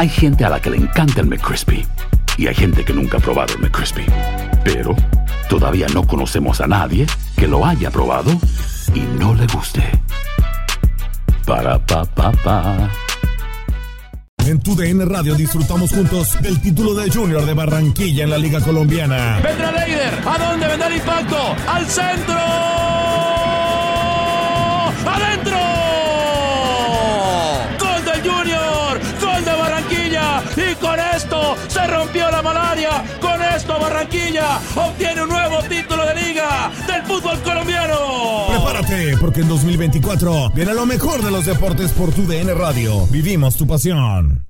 Hay gente a la que le encanta el McCrispy y hay gente que nunca ha probado el McCrispy. Pero todavía no conocemos a nadie que lo haya probado y no le guste. Para pa pa pa. En tu DN Radio disfrutamos juntos del título de Junior de Barranquilla en la Liga Colombiana. Vendrá Leider. ¿A dónde vendrá el impacto? ¡Al centro! Barranquilla obtiene un nuevo título de liga del fútbol colombiano. Prepárate, porque en 2024 viene lo mejor de los deportes por tu DN Radio. Vivimos tu pasión.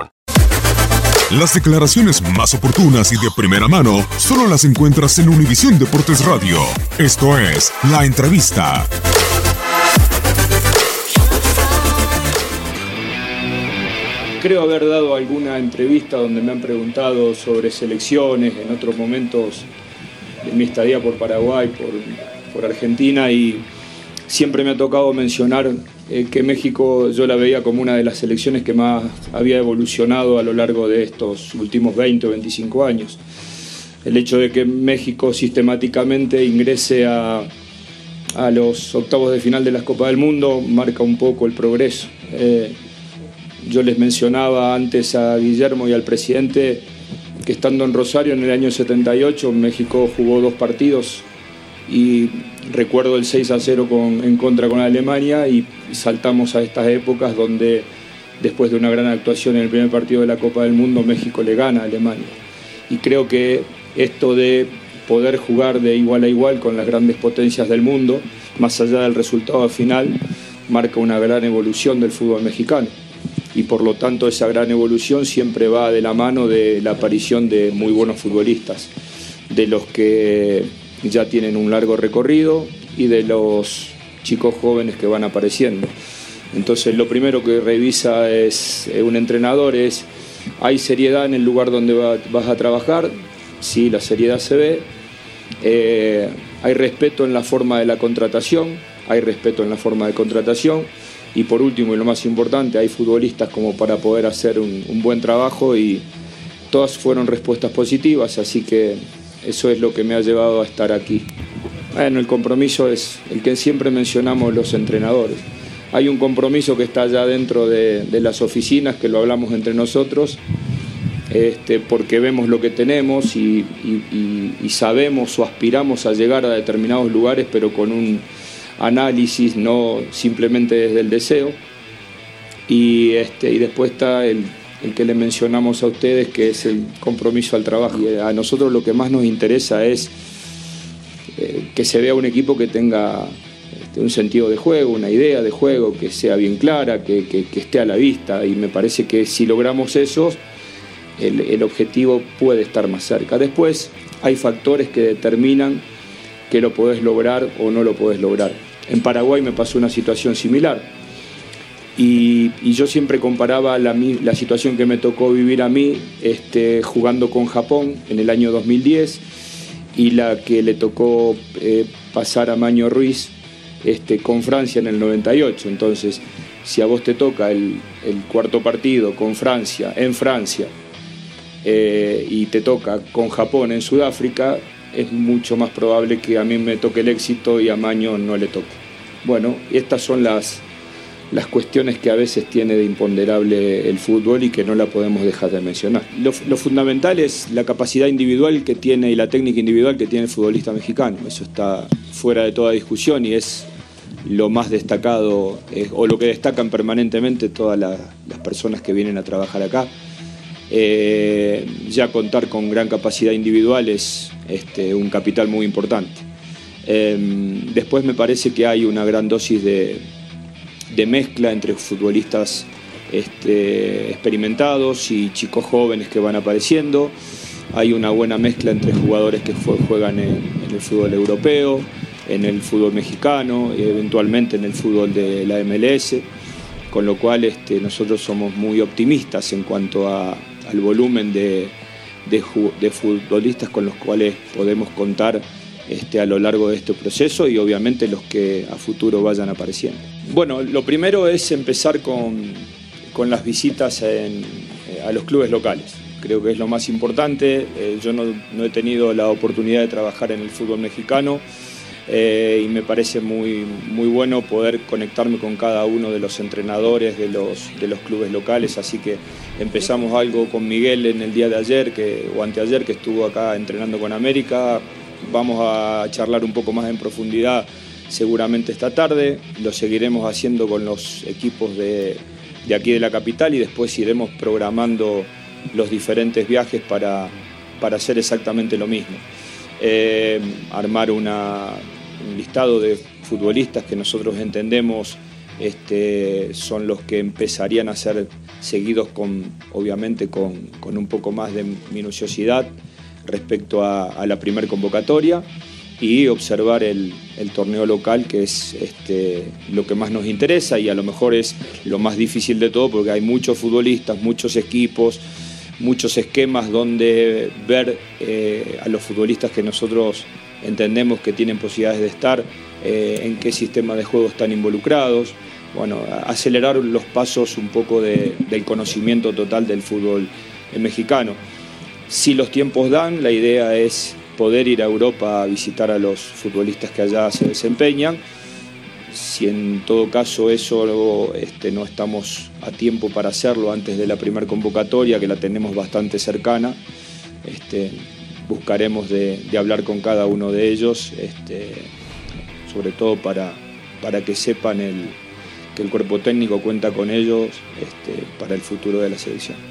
Las declaraciones más oportunas y de primera mano solo las encuentras en Univisión Deportes Radio. Esto es La Entrevista. Creo haber dado alguna entrevista donde me han preguntado sobre selecciones en otros momentos de mi estadía por Paraguay, por, por Argentina y siempre me ha tocado mencionar eh, que México yo la veía como una de las selecciones que más había evolucionado a lo largo de estos últimos 20 o 25 años. El hecho de que México sistemáticamente ingrese a, a los octavos de final de las Copas del Mundo marca un poco el progreso. Eh, yo les mencionaba antes a Guillermo y al presidente que estando en Rosario en el año 78 México jugó dos partidos y recuerdo el 6 a 0 con, en contra con Alemania y saltamos a estas épocas donde después de una gran actuación en el primer partido de la Copa del Mundo México le gana a Alemania. Y creo que esto de poder jugar de igual a igual con las grandes potencias del mundo, más allá del resultado final, marca una gran evolución del fútbol mexicano y por lo tanto esa gran evolución siempre va de la mano de la aparición de muy buenos futbolistas, de los que ya tienen un largo recorrido y de los chicos jóvenes que van apareciendo. Entonces lo primero que revisa es eh, un entrenador es, ¿hay seriedad en el lugar donde vas a trabajar? Sí, la seriedad se ve. Eh, hay respeto en la forma de la contratación, hay respeto en la forma de contratación y por último y lo más importante, hay futbolistas como para poder hacer un, un buen trabajo y todas fueron respuestas positivas, así que eso es lo que me ha llevado a estar aquí. Bueno, el compromiso es el que siempre mencionamos los entrenadores. Hay un compromiso que está allá dentro de, las oficinas, que lo hablamos entre nosotros, este, porque vemos lo que tenemos y, y, y, sabemos o aspiramos a llegar a determinados lugares, pero con un análisis, no simplemente desde el deseo. Y, este, y después está el, el que le mencionamos a ustedes, que es el compromiso al trabajo. Y a nosotros lo que más nos interesa es eh, que se vea un equipo que tenga este, un sentido de juego, una idea de juego, que sea bien clara, que esté a la vista. Y me parece que si logramos eso, el, el objetivo puede estar más cerca. Después hay factores que determinan que lo podés lograr o no lo podés lograr. En Paraguay me pasó una situación similar y, yo siempre comparaba la, la, situación que me tocó vivir a mí este, jugando con Japón en el año 2010 y la que le tocó eh, pasar a Maño Ruiz este, con Francia en el 98. Entonces, si a vos te toca el, el cuarto partido con Francia, en Francia, eh, y te toca con Japón en Sudáfrica, es mucho más probable que a mí me toque el éxito y a Maño no le toque. Bueno, estas son las, las cuestiones que a veces tiene de imponderable el fútbol y que no la podemos dejar de mencionar. Lo, fundamental es la capacidad individual que tiene y la técnica individual que tiene el futbolista mexicano. Eso está fuera de toda discusión y es lo más destacado eh, o lo que destacan permanentemente todas las personas que vienen a trabajar acá. Eh, ya contar con gran capacidad individual es este, un capital muy importante. Em, después me parece que hay una gran dosis de, de mezcla entre futbolistas este, experimentados y chicos jóvenes que van apareciendo. Hay una buena mezcla entre jugadores que juegan en, el fútbol europeo, en el fútbol mexicano y eventualmente en el fútbol de la MLS, con lo cual este, nosotros somos muy optimistas en cuanto al volumen de futbolistas con los cuales podemos contar este, a lo largo de este proceso y obviamente los que a futuro vayan apareciendo. Bueno, lo primero es empezar con, las visitas eh, a los clubes locales. Creo que es lo más importante. Eh, yo no, he tenido la oportunidad de trabajar en el fútbol mexicano eh, y me parece muy, muy bueno poder conectarme con cada uno de los entrenadores de los, de los clubes locales. Así que empezamos algo con Miguel en el día de ayer que, o anteayer que estuvo acá entrenando con América Vamos a charlar un poco más en profundidad seguramente esta tarde. Lo seguiremos haciendo con los equipos de, aquí de la capital y después iremos programando los diferentes viajes para, hacer exactamente lo mismo. Eh, armar un listado de futbolistas que nosotros entendemos este, son los que empezarían a ser seguidos con, obviamente, con, con un poco más de minuciosidad respecto a, la primer convocatoria y observar el, torneo local, que es este, lo que más nos interesa y a lo mejor es lo más difícil de todo porque hay muchos futbolistas, muchos equipos, muchos esquemas donde ver eh, a los futbolistas que nosotros entendemos que tienen posibilidades de estar, eh, en qué sistema de juego están involucrados. Bueno, acelerar los pasos un poco del conocimiento total del fútbol mexicano. Si los tiempos dan, la idea es poder ir a Europa a visitar a los futbolistas que allá se desempeñan. Si en todo caso eso este, no estamos a tiempo para hacerlo antes de la primera convocatoria, que la tenemos bastante cercana, este, buscaremos de, hablar con cada uno de ellos, este, sobre todo para, para que sepan que el cuerpo técnico cuenta con ellos para el futuro de la selección.